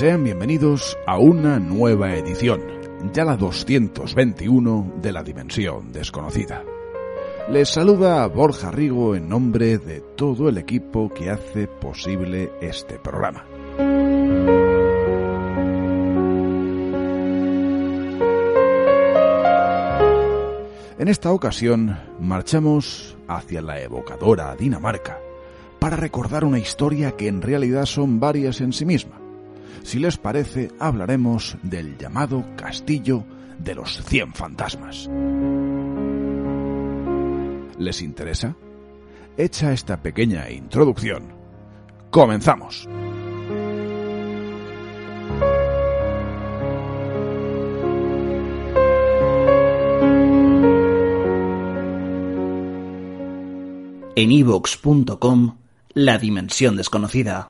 Sean bienvenidos a una nueva edición, ya la 221 de la Dimensión Desconocida. Les saluda Borja Rigo en nombre de todo el equipo que hace posible este programa. En esta ocasión marchamos hacia la evocadora Dinamarca para recordar una historia que en realidad son varias en sí misma. Si les parece, hablaremos del llamado Castillo de los Cien Fantasmas. ¿Les interesa? Hecha esta pequeña introducción, comenzamos. En ivox.com, La Dimensión Desconocida.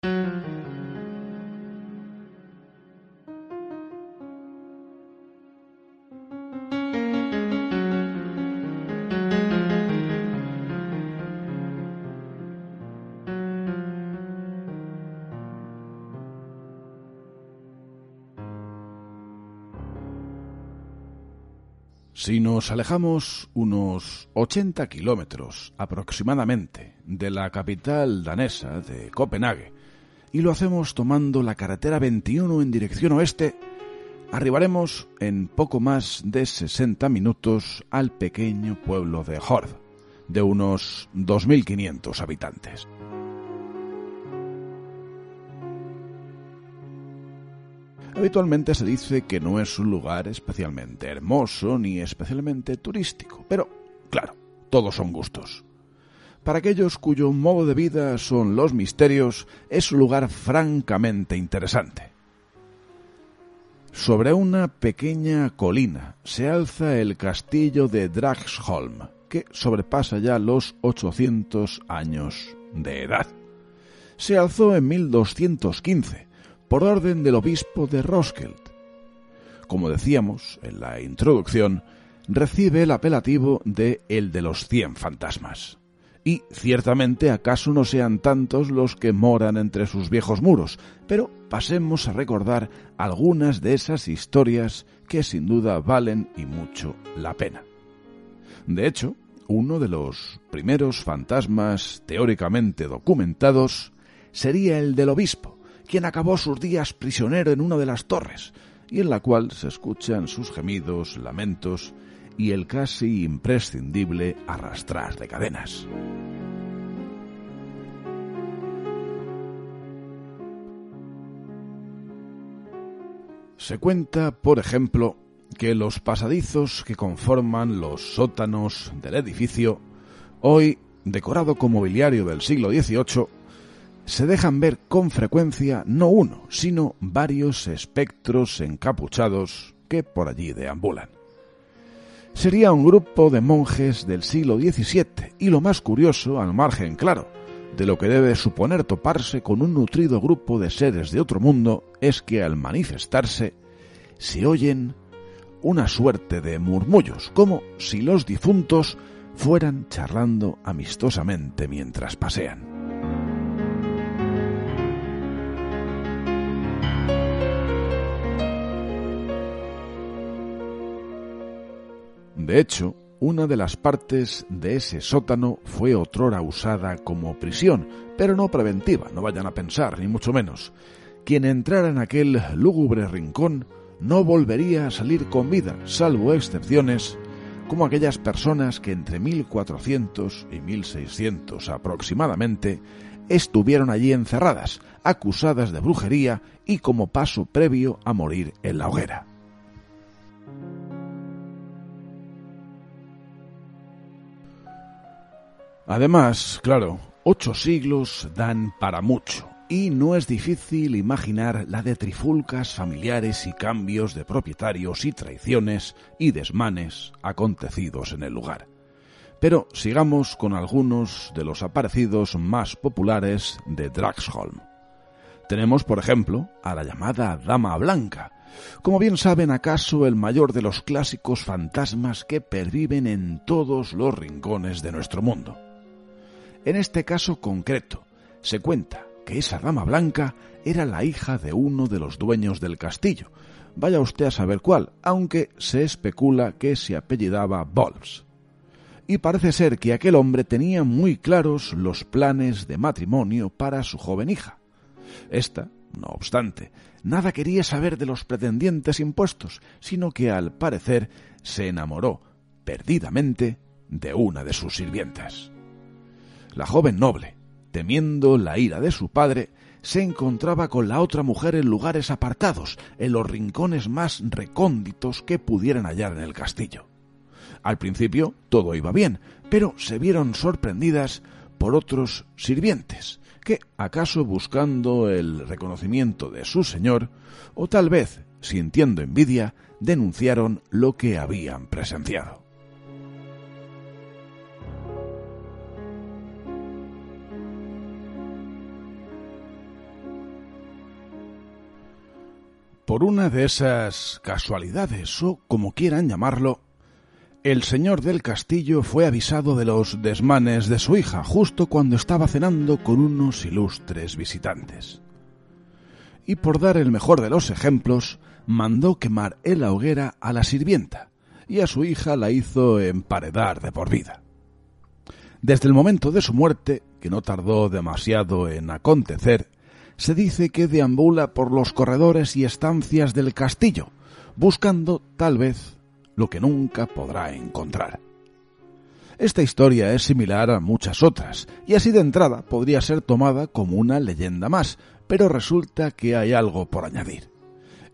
Si nos alejamos unos 80 kilómetros aproximadamente de la capital danesa de Copenhague y lo hacemos tomando la carretera 21 en dirección oeste, arribaremos en poco más de 60 minutos al pequeño pueblo de Hord, de unos 2.500 habitantes. Habitualmente se dice que no es un lugar especialmente hermoso ni especialmente turístico, pero claro, todos son gustos. Para aquellos cuyo modo de vida son los misterios, es un lugar francamente interesante. Sobre una pequeña colina se alza el castillo de Dragsholm, que sobrepasa ya los 800 años de edad. Se alzó en 1215 por orden del obispo de Roskilde. Como decíamos en la introducción, recibe el apelativo de el de los cien fantasmas. Y ciertamente acaso no sean tantos los que moran entre sus viejos muros, pero pasemos a recordar algunas de esas historias que sin duda valen y mucho la pena. De hecho, uno de los primeros fantasmas teóricamente documentados sería el del obispo, quien acabó sus días prisionero en una de las torres, y en la cual se escuchan sus gemidos, lamentos y el casi imprescindible arrastrar de cadenas. Se cuenta, por ejemplo, que los pasadizos que conforman los sótanos del edificio, hoy decorado con mobiliario del siglo XVIII, se dejan ver con frecuencia no uno, sino varios espectros encapuchados que por allí deambulan. Sería un grupo de monjes del siglo XVII y lo más curioso, al margen, claro, de lo que debe suponer toparse con un nutrido grupo de seres de otro mundo es que al manifestarse se oyen una suerte de murmullos, como si los difuntos fueran charlando amistosamente mientras pasean. De hecho, una de las partes de ese sótano fue otrora usada como prisión, pero no preventiva, no vayan a pensar, ni mucho menos. Quien entrara en aquel lúgubre rincón no volvería a salir con vida, salvo excepciones, como aquellas personas que entre 1400 y 1600 aproximadamente estuvieron allí encerradas, acusadas de brujería y como paso previo a morir en la hoguera. Además, claro, ocho siglos dan para mucho, y no es difícil imaginar la de trifulcas familiares y cambios de propietarios y traiciones y desmanes acontecidos en el lugar. Pero sigamos con algunos de los aparecidos más populares de Draxholm. Tenemos, por ejemplo, a la llamada Dama Blanca, como bien saben acaso el mayor de los clásicos fantasmas que perviven en todos los rincones de nuestro mundo. En este caso concreto, se cuenta que esa dama blanca era la hija de uno de los dueños del castillo. Vaya usted a saber cuál, aunque se especula que se apellidaba Volves. Y parece ser que aquel hombre tenía muy claros los planes de matrimonio para su joven hija. Esta, no obstante, nada quería saber de los pretendientes impuestos, sino que al parecer se enamoró perdidamente de una de sus sirvientas. La joven noble, temiendo la ira de su padre, se encontraba con la otra mujer en lugares apartados, en los rincones más recónditos que pudieran hallar en el castillo. Al principio todo iba bien, pero se vieron sorprendidas por otros sirvientes, que, acaso buscando el reconocimiento de su señor, o tal vez sintiendo envidia, denunciaron lo que habían presenciado. Por una de esas casualidades, o como quieran llamarlo, el señor del castillo fue avisado de los desmanes de su hija justo cuando estaba cenando con unos ilustres visitantes. Y por dar el mejor de los ejemplos, mandó quemar en la hoguera a la sirvienta, y a su hija la hizo emparedar de por vida. Desde el momento de su muerte, que no tardó demasiado en acontecer, se dice que deambula por los corredores y estancias del castillo, buscando, tal vez, lo que nunca podrá encontrar. Esta historia es similar a muchas otras, y así de entrada podría ser tomada como una leyenda más, pero resulta que hay algo por añadir.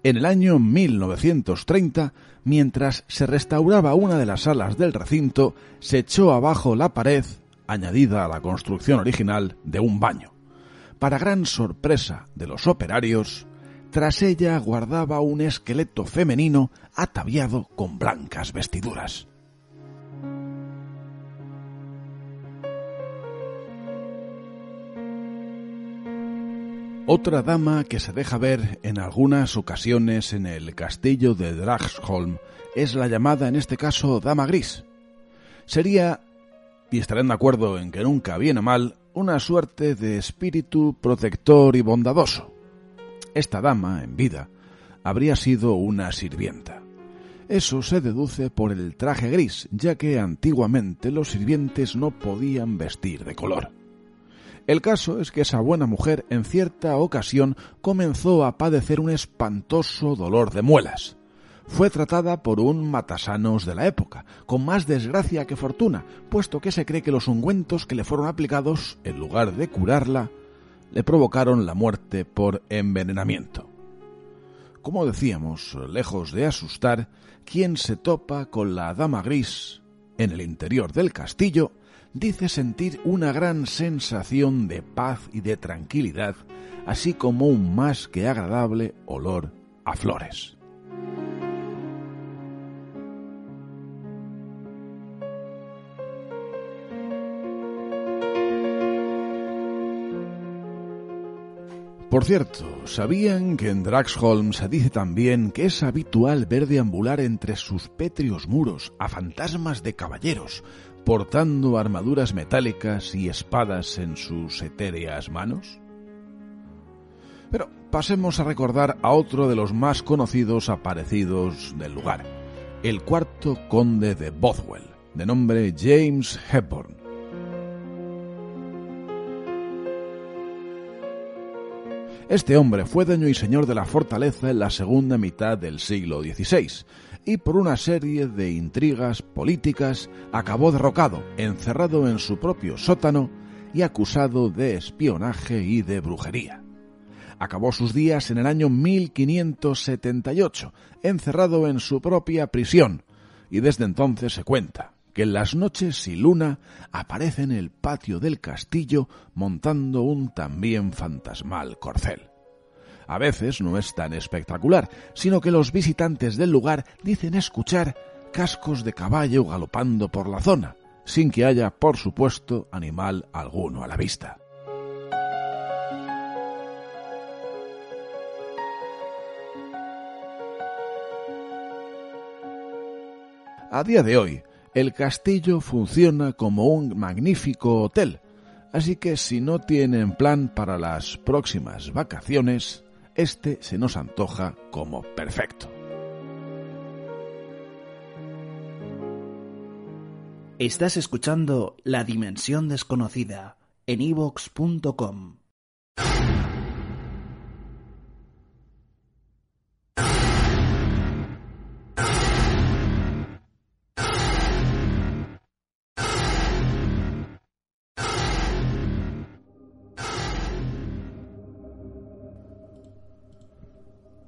En el año 1930, mientras se restauraba una de las salas del recinto, se echó abajo la pared, añadida a la construcción original, de un baño. Para gran sorpresa de los operarios, tras ella guardaba un esqueleto femenino ataviado con blancas vestiduras. Otra dama que se deja ver en algunas ocasiones en el castillo de Dragsholm es la llamada en este caso Dama Gris. Sería, y estarán de acuerdo en que nunca viene mal, una suerte de espíritu protector y bondadoso. Esta dama, en vida, habría sido una sirvienta. Eso se deduce por el traje gris, ya que antiguamente los sirvientes no podían vestir de color. El caso es que esa buena mujer en cierta ocasión comenzó a padecer un espantoso dolor de muelas fue tratada por un matasanos de la época, con más desgracia que fortuna, puesto que se cree que los ungüentos que le fueron aplicados, en lugar de curarla, le provocaron la muerte por envenenamiento. Como decíamos, lejos de asustar, quien se topa con la dama gris en el interior del castillo dice sentir una gran sensación de paz y de tranquilidad, así como un más que agradable olor a flores. Por cierto, ¿sabían que en Draxholm se dice también que es habitual ver deambular entre sus pétreos muros a fantasmas de caballeros, portando armaduras metálicas y espadas en sus etéreas manos? Pero pasemos a recordar a otro de los más conocidos aparecidos del lugar, el cuarto conde de Bothwell, de nombre James Hepburn. Este hombre fue dueño y señor de la fortaleza en la segunda mitad del siglo XVI y por una serie de intrigas políticas acabó derrocado, encerrado en su propio sótano y acusado de espionaje y de brujería. Acabó sus días en el año 1578, encerrado en su propia prisión, y desde entonces se cuenta que en las noches sin luna aparece en el patio del castillo montando un también fantasmal corcel. A veces no es tan espectacular, sino que los visitantes del lugar dicen escuchar cascos de caballo galopando por la zona, sin que haya, por supuesto, animal alguno a la vista. A día de hoy, el castillo funciona como un magnífico hotel, así que si no tienen plan para las próximas vacaciones, este se nos antoja como perfecto. Estás escuchando La Dimensión Desconocida en evox.com.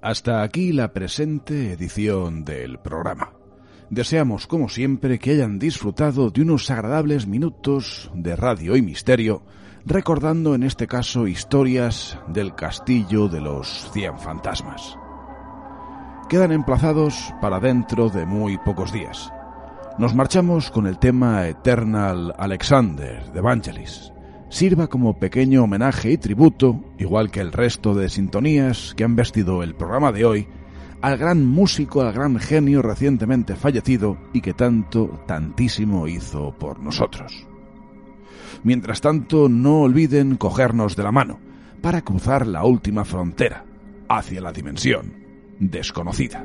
Hasta aquí la presente edición del programa. Deseamos, como siempre, que hayan disfrutado de unos agradables minutos de radio y misterio, recordando en este caso historias del castillo de los cien fantasmas. Quedan emplazados para dentro de muy pocos días. Nos marchamos con el tema Eternal Alexander de Vangelis, sirva como pequeño homenaje y tributo, igual que el resto de sintonías que han vestido el programa de hoy, al gran músico, al gran genio recientemente fallecido y que tanto, tantísimo hizo por nosotros. Mientras tanto, no olviden cogernos de la mano para cruzar la última frontera hacia la dimensión desconocida.